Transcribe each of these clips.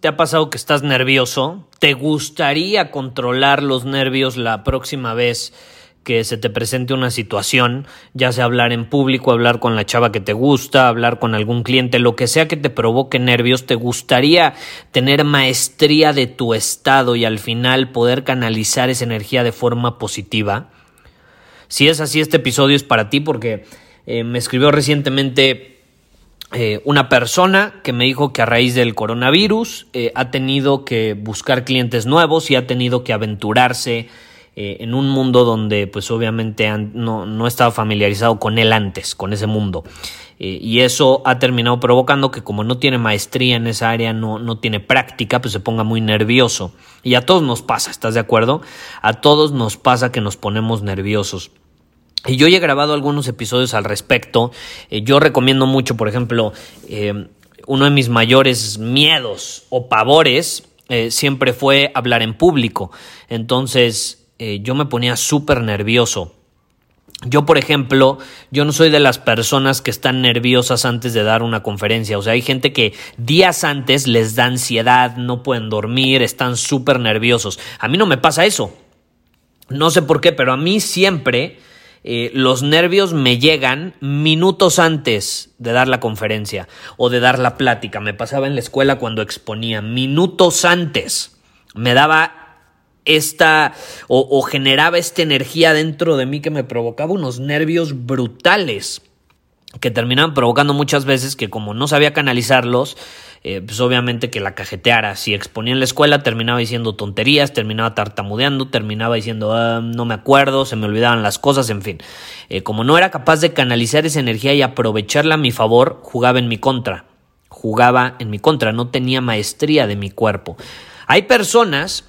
te ha pasado que estás nervioso? ¿Te gustaría controlar los nervios la próxima vez que se te presente una situación, ya sea hablar en público, hablar con la chava que te gusta, hablar con algún cliente, lo que sea que te provoque nervios, te gustaría tener maestría de tu estado y al final poder canalizar esa energía de forma positiva. Si es así, este episodio es para ti porque eh, me escribió recientemente eh, una persona que me dijo que a raíz del coronavirus eh, ha tenido que buscar clientes nuevos y ha tenido que aventurarse eh, en un mundo donde pues obviamente no, no, estaba familiarizado con él antes, con ese mundo. y eso ha terminado provocando que como no tiene maestría en esa área, no, no tiene práctica, pues se ponga muy nervioso. Y a todos nos pasa, ¿estás de acuerdo? A todos nos pasa que nos ponemos nerviosos. Y yo ya he grabado algunos episodios al respecto. Eh, yo recomiendo mucho, por ejemplo, eh, uno de mis mayores miedos o pavores eh, siempre fue hablar en público. Entonces yo me ponía súper nervioso. Yo, por ejemplo, yo no soy de las personas que están nerviosas antes de dar una conferencia. O sea, hay gente que días antes les da ansiedad, no pueden dormir, están súper nerviosos. A mí no me pasa eso. No sé por qué, pero a mí siempre eh, los nervios me llegan minutos antes de dar la conferencia o de dar la plática. Me pasaba en la escuela cuando exponía, minutos antes. Me daba esta o, o generaba esta energía dentro de mí que me provocaba unos nervios brutales que terminaban provocando muchas veces que como no sabía canalizarlos, eh, pues obviamente que la cajeteara. Si exponía en la escuela, terminaba diciendo tonterías, terminaba tartamudeando, terminaba diciendo ah, no me acuerdo, se me olvidaban las cosas, en fin. Eh, como no era capaz de canalizar esa energía y aprovecharla a mi favor, jugaba en mi contra. Jugaba en mi contra, no tenía maestría de mi cuerpo. Hay personas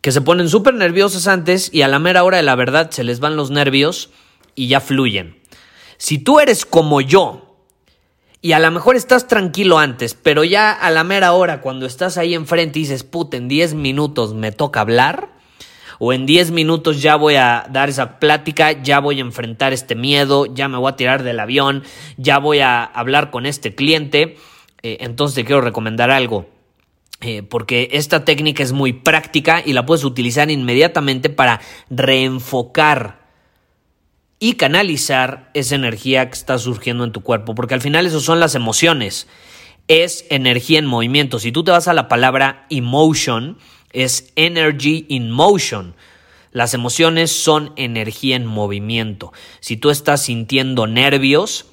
que se ponen súper nerviosas antes y a la mera hora de la verdad se les van los nervios y ya fluyen. Si tú eres como yo, y a lo mejor estás tranquilo antes, pero ya a la mera hora, cuando estás ahí enfrente y dices, puta, en 10 minutos me toca hablar, o en 10 minutos ya voy a dar esa plática, ya voy a enfrentar este miedo, ya me voy a tirar del avión, ya voy a hablar con este cliente, eh, entonces te quiero recomendar algo. Eh, porque esta técnica es muy práctica y la puedes utilizar inmediatamente para reenfocar y canalizar esa energía que está surgiendo en tu cuerpo, porque al final eso son las emociones, es energía en movimiento. Si tú te vas a la palabra emotion, es energy in motion. Las emociones son energía en movimiento. Si tú estás sintiendo nervios,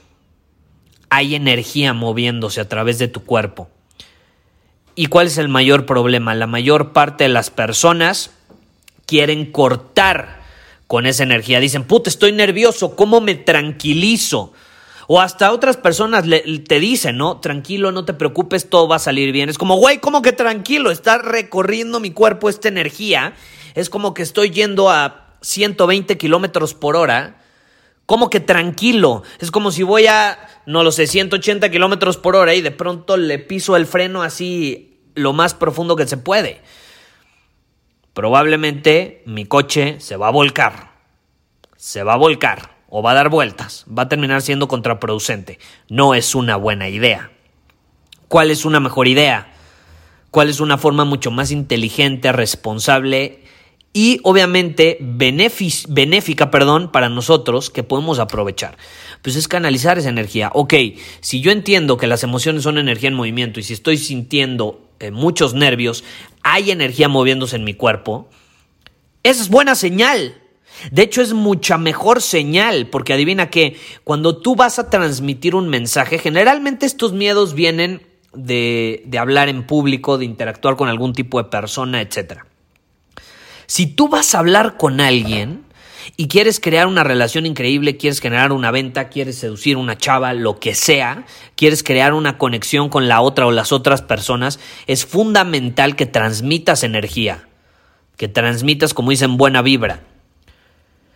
hay energía moviéndose a través de tu cuerpo. ¿Y cuál es el mayor problema? La mayor parte de las personas quieren cortar con esa energía. Dicen, puta, estoy nervioso, ¿cómo me tranquilizo? O hasta otras personas te dicen, ¿no? Tranquilo, no te preocupes, todo va a salir bien. Es como, güey, ¿cómo que tranquilo? Está recorriendo mi cuerpo esta energía. Es como que estoy yendo a 120 kilómetros por hora. ¿Cómo que tranquilo? Es como si voy a, no lo sé, 180 kilómetros por hora y de pronto le piso el freno así lo más profundo que se puede probablemente mi coche se va a volcar. Se va a volcar o va a dar vueltas. Va a terminar siendo contraproducente. No es una buena idea. ¿Cuál es una mejor idea? ¿Cuál es una forma mucho más inteligente, responsable y obviamente benéfica perdón, para nosotros que podemos aprovechar? Pues es canalizar esa energía. Ok, si yo entiendo que las emociones son energía en movimiento y si estoy sintiendo eh, muchos nervios, hay energía moviéndose en mi cuerpo, esa es buena señal. De hecho, es mucha mejor señal, porque adivina que cuando tú vas a transmitir un mensaje, generalmente estos miedos vienen de, de hablar en público, de interactuar con algún tipo de persona, etc. Si tú vas a hablar con alguien, y quieres crear una relación increíble, quieres generar una venta, quieres seducir una chava, lo que sea, quieres crear una conexión con la otra o las otras personas, es fundamental que transmitas energía, que transmitas, como dicen, buena vibra.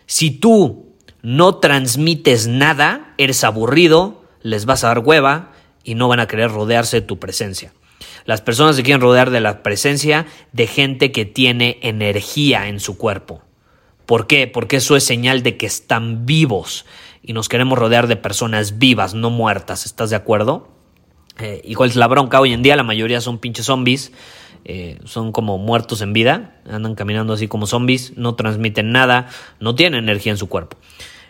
Si tú no transmites nada, eres aburrido, les vas a dar hueva y no van a querer rodearse de tu presencia. Las personas se quieren rodear de la presencia de gente que tiene energía en su cuerpo. ¿Por qué? Porque eso es señal de que están vivos y nos queremos rodear de personas vivas, no muertas. ¿Estás de acuerdo? Eh, igual es la bronca, hoy en día la mayoría son pinches zombies, eh, son como muertos en vida, andan caminando así como zombies, no transmiten nada, no tienen energía en su cuerpo.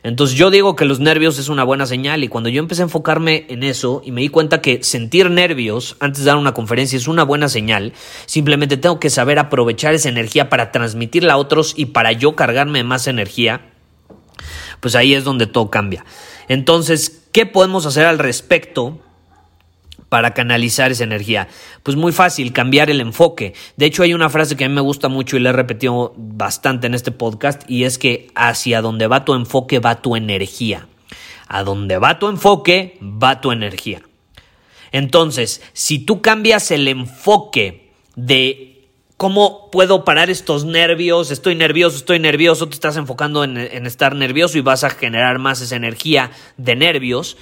Entonces yo digo que los nervios es una buena señal y cuando yo empecé a enfocarme en eso y me di cuenta que sentir nervios antes de dar una conferencia es una buena señal, simplemente tengo que saber aprovechar esa energía para transmitirla a otros y para yo cargarme más energía, pues ahí es donde todo cambia. Entonces, ¿qué podemos hacer al respecto? Para canalizar esa energía? Pues muy fácil, cambiar el enfoque. De hecho, hay una frase que a mí me gusta mucho y la he repetido bastante en este podcast y es que hacia donde va tu enfoque va tu energía. A donde va tu enfoque va tu energía. Entonces, si tú cambias el enfoque de cómo puedo parar estos nervios, estoy nervioso, estoy nervioso, te estás enfocando en, en estar nervioso y vas a generar más esa energía de nervios,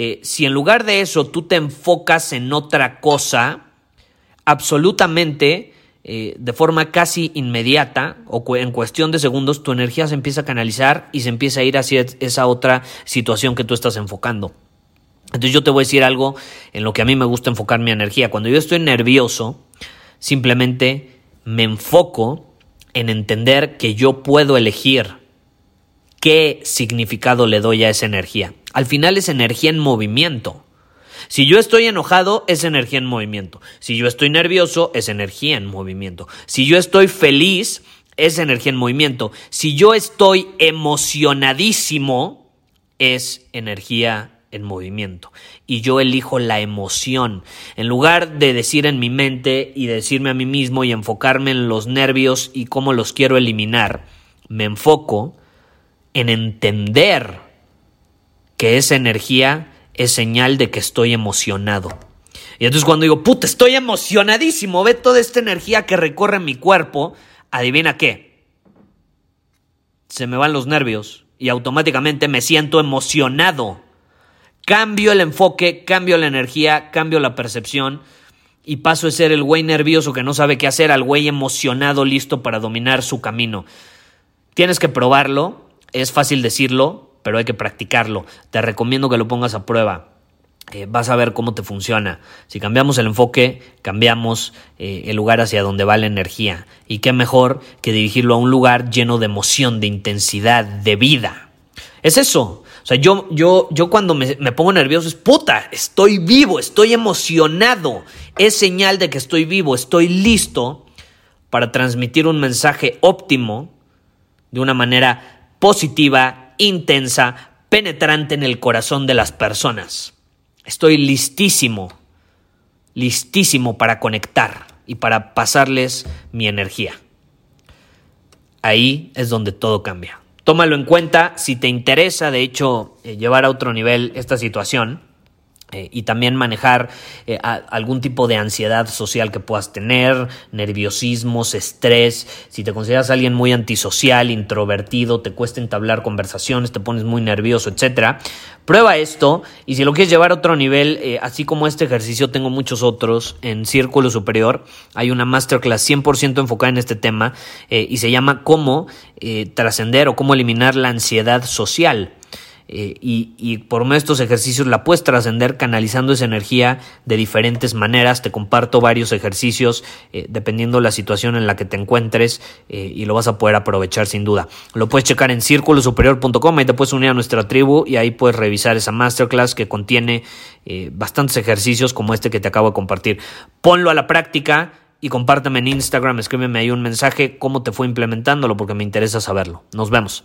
eh, si en lugar de eso tú te enfocas en otra cosa, absolutamente, eh, de forma casi inmediata o en cuestión de segundos, tu energía se empieza a canalizar y se empieza a ir hacia esa otra situación que tú estás enfocando. Entonces yo te voy a decir algo en lo que a mí me gusta enfocar mi energía. Cuando yo estoy nervioso, simplemente me enfoco en entender que yo puedo elegir qué significado le doy a esa energía. Al final es energía en movimiento. Si yo estoy enojado, es energía en movimiento. Si yo estoy nervioso, es energía en movimiento. Si yo estoy feliz, es energía en movimiento. Si yo estoy emocionadísimo, es energía en movimiento. Y yo elijo la emoción. En lugar de decir en mi mente y decirme a mí mismo y enfocarme en los nervios y cómo los quiero eliminar, me enfoco en entender que esa energía es señal de que estoy emocionado. Y entonces cuando digo, puta, estoy emocionadísimo, ve toda esta energía que recorre mi cuerpo, adivina qué. Se me van los nervios y automáticamente me siento emocionado. Cambio el enfoque, cambio la energía, cambio la percepción y paso de ser el güey nervioso que no sabe qué hacer al güey emocionado listo para dominar su camino. Tienes que probarlo, es fácil decirlo, pero hay que practicarlo. Te recomiendo que lo pongas a prueba. Eh, vas a ver cómo te funciona. Si cambiamos el enfoque, cambiamos eh, el lugar hacia donde va la energía. Y qué mejor que dirigirlo a un lugar lleno de emoción, de intensidad, de vida. Es eso. O sea, yo, yo, yo cuando me, me pongo nervioso es puta, estoy vivo, estoy emocionado. Es señal de que estoy vivo, estoy listo para transmitir un mensaje óptimo de una manera positiva intensa, penetrante en el corazón de las personas. Estoy listísimo, listísimo para conectar y para pasarles mi energía. Ahí es donde todo cambia. Tómalo en cuenta si te interesa, de hecho, eh, llevar a otro nivel esta situación eh, y también manejar eh, algún tipo de ansiedad social que puedas tener, nerviosismos, estrés. Si te consideras alguien muy antisocial, introvertido, te cuesta entablar conversaciones, te pones muy nervioso, etc. Prueba esto y si lo quieres llevar a otro nivel, eh, así como este ejercicio, tengo muchos otros en Círculo Superior. Hay una masterclass 100% enfocada en este tema y se llama Cómo trascender o cómo eliminar la ansiedad social. Eh, y, por medio de estos ejercicios la puedes trascender canalizando esa energía de diferentes maneras. Te comparto varios ejercicios eh, dependiendo la situación en la que te encuentres eh, y lo vas a poder aprovechar sin duda. Lo puedes checar en círculosuperior.com, y te puedes unir a nuestra tribu y ahí puedes revisar esa masterclass que contiene bastantes ejercicios como este que te acabo de compartir. Ponlo a la práctica y compárteme en Instagram, escríbeme ahí un mensaje cómo te fue implementándolo porque me interesa saberlo. Nos vemos.